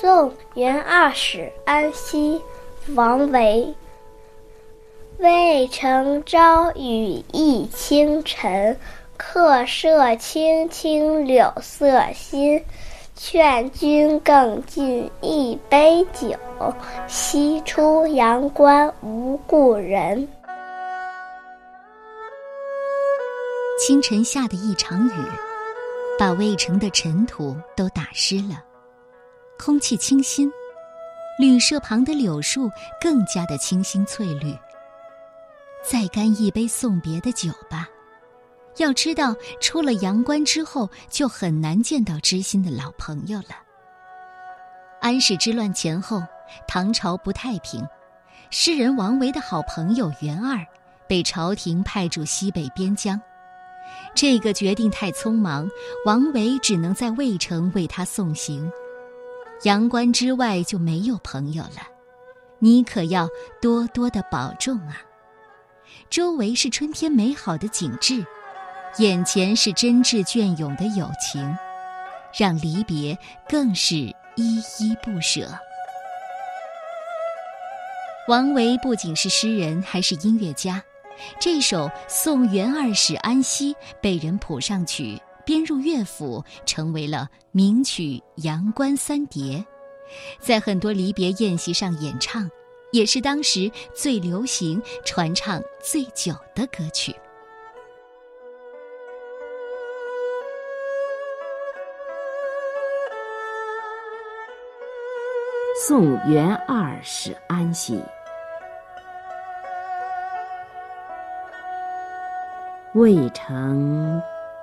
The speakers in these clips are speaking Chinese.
宋元二使安西，王维。渭城朝雨浥轻尘，客舍青青柳色新。劝君更尽一杯酒，西出阳关无故人。清晨下的一场雨，把渭城的尘土都打湿了。空气清新，旅社旁的柳树更加的清新翠绿。再干一杯送别的酒吧。要知道，出了阳关之后，就很难见到知心的老朋友了。安史之乱前后，唐朝不太平，诗人王维的好朋友元二被朝廷派驻西北边疆。这个决定太匆忙，王维只能在渭城为他送行。阳关之外就没有朋友了，你可要多多的保重啊！周围是春天美好的景致，眼前是真挚隽永的友情，让离别更是依依不舍。王维不仅是诗人，还是音乐家。这首《送元二使安西》被人谱上曲。编入乐府，成为了名曲《阳关三叠》，在很多离别宴席上演唱，也是当时最流行、传唱最久的歌曲。送元二使安西，渭城。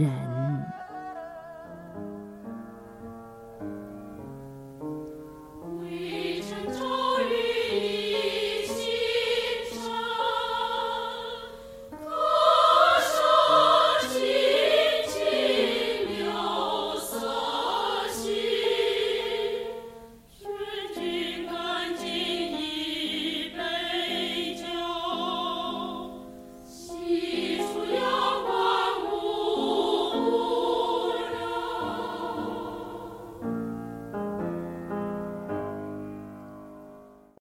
故人。